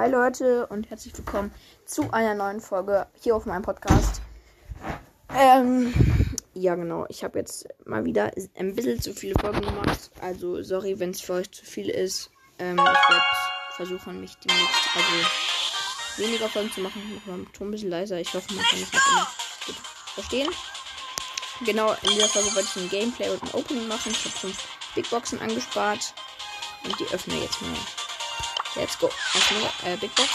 Hi Leute und herzlich willkommen zu einer neuen Folge hier auf meinem Podcast. Ähm, ja genau, ich habe jetzt mal wieder ein bisschen zu viele Folgen gemacht. Also sorry, wenn es für euch zu viel ist. Ähm, ich werde versuchen, mich demnächst also weniger Folgen zu machen. Ich mache meinen Ton ein bisschen leiser. Ich hoffe, man kann mich noch immer gut verstehen. Genau, in dieser Folge wollte ich ein Gameplay und ein Opening machen. Ich habe fünf Big Boxen angespart und die öffne jetzt mal. Let's go. Erstmal, äh, Big Box.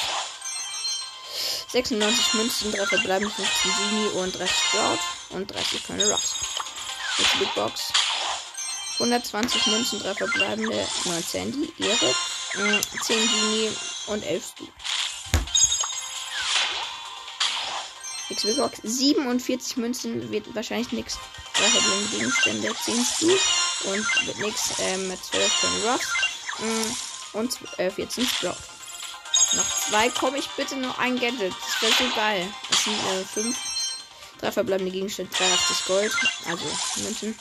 96 Münzen, 3 verbleiben, 15 Genie und 30 Sprout und 30 Colonel Ruffs. Jetzt Big Box. 120 Münzen, 3 verbleibende, 9 Sandy, Ehre, 10 äh, Genie und 11 Stu. Nix Big Box. 47 Münzen wird wahrscheinlich nichts. 3 verbleibende Gegenstände, 10 Stu und wird nichts ähm, mit 12 Colonel Ruffs. Und äh, 14 Sprout. Noch zwei komme ich bitte nur ein Gadget. Das wäre so geil. Das sind äh, fünf. Drei verbleibende Gegenstände, 83 Gold. Also Münzen.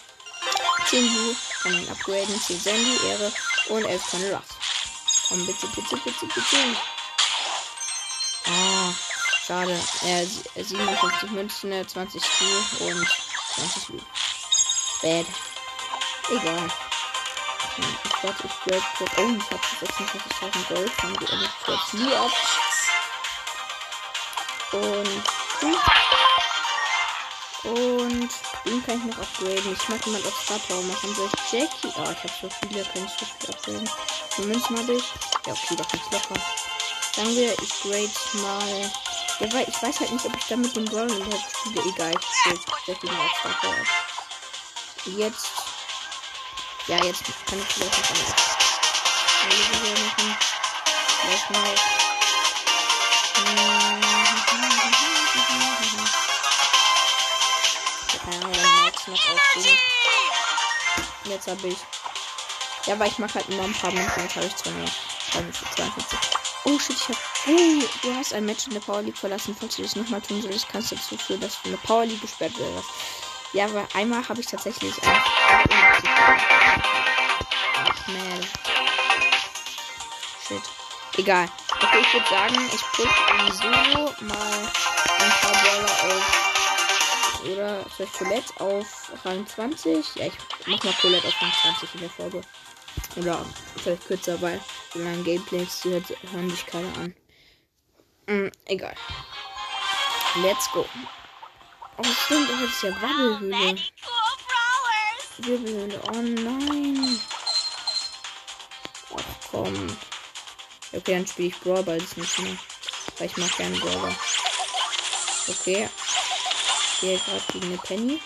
10 Blue. Kann ihn upgraden. 10 Sandy, Ehre. Und 11 Colonel Ruff. Komm, bitte, bitte, bitte, bitte. Ah, schade. Äh, 57 Münzen, 20 Stu und 20 Blue. Bad. Egal. Ich warte, ich kurz. Oh, ich habe 26.000 Gold. Dann geht ich kurz nie ab. Und. Und den kann ich noch upgraden. Ich mag mal auf Star Power machen. Soll ich Jackie? Oh, ich habe so viele, kann ich so viel upgraden. Wie Münzen habe ich? Ja, okay, da kann's locker. Sagen wir, ich grade mal. Ja, weil ich weiß halt nicht, ob ich da mit dem Brawl überhaupt spiele. Egal, ich grade Jackie mal auf Star Power. Jetzt ja, jetzt kann ich vielleicht noch eine Video machen. Vielleicht mal. Keine Ahnung, Max noch aufgeben. Jetzt habe ich. Ja, weil ich mache halt immer ein paar Münzen. Jetzt habe ich 242. Oh shit, ich hab. Oh, du hast ein Match in der Power League verlassen. Falls du das nochmal tun solltest, kannst du dazu führen, dass du eine Power League gesperrt wirst. Ja, aber einmal habe ich tatsächlich. Ach man. Shit. Egal. Okay, ich würde sagen, ich push in Solo mal ein paar Baller auf. Oder soll ich Colette auf Rang 20? Ja, ich mach mal Colette auf Rang 20 in der Folge. Oder vielleicht kürzer, weil so lange Gameplays die hören sich keine an. Mm, egal. Let's go. Oh, stimmt, das ist ja Wabbelhöhle. Wirbelhöhle. Oh nein. Ach komm. Okay, dann spiele ich Brawl Ball nicht mehr. Weil ich mag gerne Brawl Okay. Ich gehe gerade gegen eine Penny.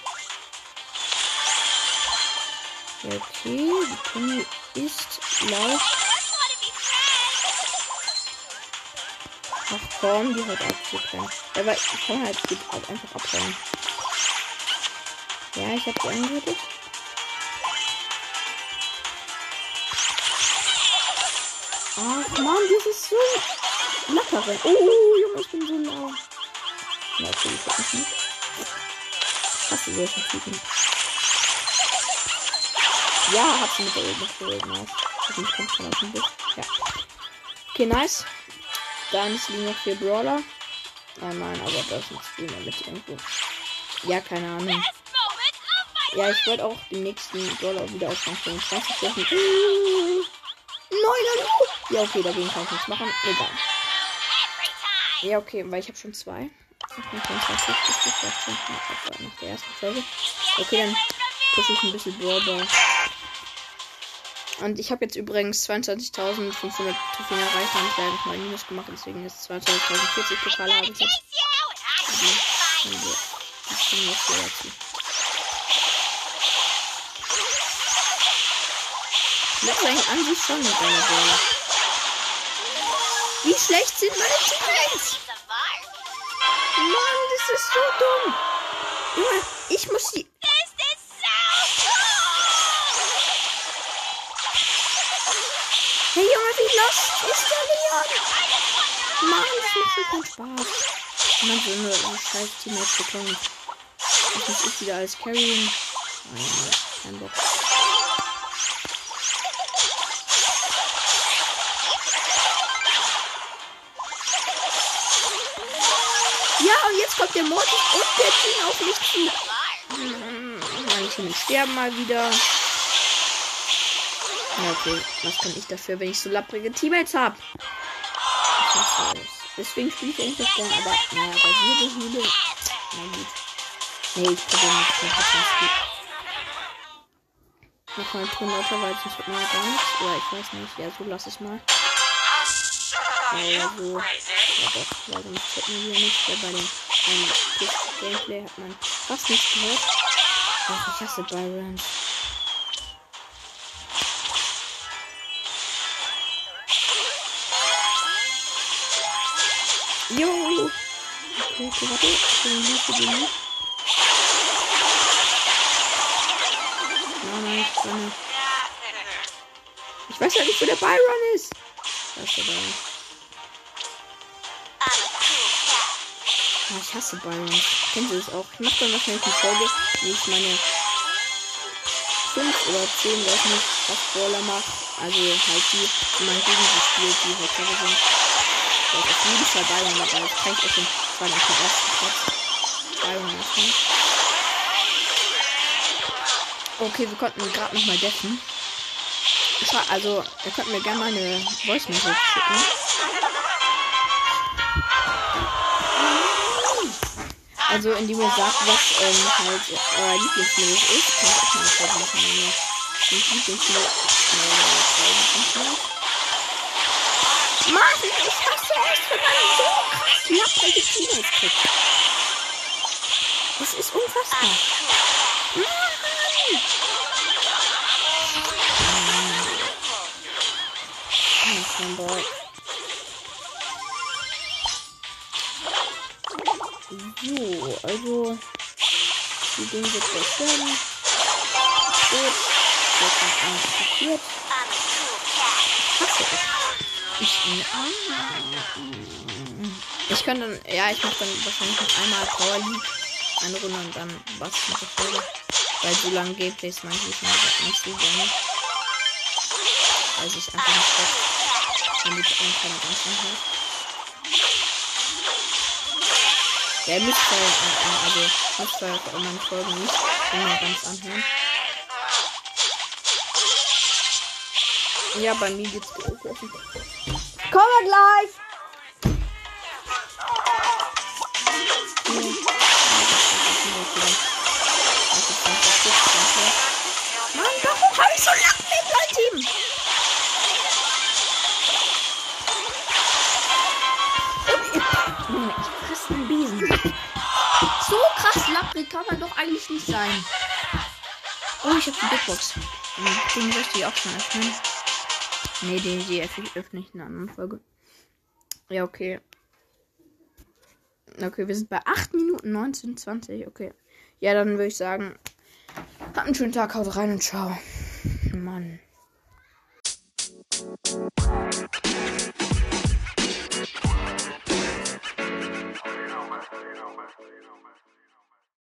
Okay, die Penny ist laut. Ach komm, die hat abzubrennen. Aber ich kann halt auch einfach abrennen. Ja, ich habe sie angehört. Ach man, das ist so locker. Oh, Junge, ich bin so lau. Ja, okay, ich hab mich nicht. Hast du solche Typen? Ja, hat sie mit der Ebene geholt. Nice. Hoffentlich kommt schon dem Bus. Ja. Okay, nice. Ist liegen noch vier Brawler. Oh nein, aber das ist ein mit irgendwo. Ja, keine Ahnung. Ja, ich wollte auch den nächsten Brawler wieder auf Rang 25 setzen. Neuner! Ja, okay, dagegen kann ich nichts machen. Egal. Ja, okay, weil ich habe schon zwei. Ich bin 25 das war nach der ersten Folge. Okay, dann pushe ich ein bisschen Brawler. Und ich habe jetzt übrigens 22.500 Trophäen erreicht und ich habe mal Minus gemacht, deswegen ist 22.040 Pokale habe ich jetzt. Die jetzt dazu. Das eigentlich an sich schon mit einer Ball. Wie schlecht sind meine Teammates? Mann, das ist so dumm. Ich muss die gelöscht. Ist der Leon? Mann, das macht mir keinen Spaß. Man so eine scheiß Teammates bekommen. Ich muss ich wieder als Carrying. Nein, ja, kein Bock. Ja, und jetzt kommt der Mord und der Team auf mich zu. Hm, Meine Team sterben mal wieder. Ja, okay. Was kann ich dafür, wenn ich so lapprige Teammates habe? Deswegen spiele ich eigentlich gern, aber naja, bei dir Höhle. Na gut. Nee, ich probiere nicht. Das ist ganz gut. Noch mal Ton lauter, weil sonst wird man gar nichts. Oder ich weiß nicht. Ja, so lass es mal. Ja, so. Ja, doch, weil sonst hätten wir nicht. Weil bei dem beim Gameplay hat man fast nichts gehört. Ach, ich hasse Byron. Warte. Ich bin nicht für den nicht. Nein, ich kann Ich weiß ja nicht, wo der Byron ist. Da ist der Byron. Ah, ich hasse Byron. Kennen Sie das auch? Ich mache dann wahrscheinlich eine Folge, wie ich meine 5 oder 10, weiß nicht, was Brawler mache. Also halt die, die man gegen sie spielt, die halt sind. Da ist auf jeden Fall Byron dabei. Das kann ich auf den zweiten, auf den ersten Platz. Byron ist nicht. Okay, wir konnten gerade noch mal deffen. Also, ihr könnt mir gerne mal eine Voice Message schicken. Also, indem ihr sagt, was ähm, halt euer Lieblingsmodus ist. Kann ich auch mal eine Folge machen. Mann, ich es, wenn man so krass lapprige Teammates kriegt. Das ist unfassbar. Mann. Kein Bock. So, also die Dinge wird zerstören. Gut. Jetzt noch eins passiert. Hasse es. Ich, könnte dann, ja, ich mache dann wahrscheinlich noch einmal Power League eine Runde und dann was mit der Folge. Weil so lange Gameplays mache ich nicht so gerne. Weil ich einfach nicht weg, damit ein keiner ganz anhört. Ihr müsst ja, also, ja auch meine Folgen nicht immer ganz anhören. Ja, bei mir geht's gut. Kommen wir gleich. Mann, warum habe ich so lange mit mein Team? Ich fresse einen Besen. So krass lapprig kann man doch eigentlich nicht sein. Oh, ich habe die Big Box. Den möchte ich auch schon öffnen. Ne, den die öffne ich in einer anderen Folge. Ja, okay. Okay, wir sind bei 8 Minuten 19, 20. Okay. Ja, dann würde ich sagen, habt einen schönen Tag, haut rein und ciao. Mann.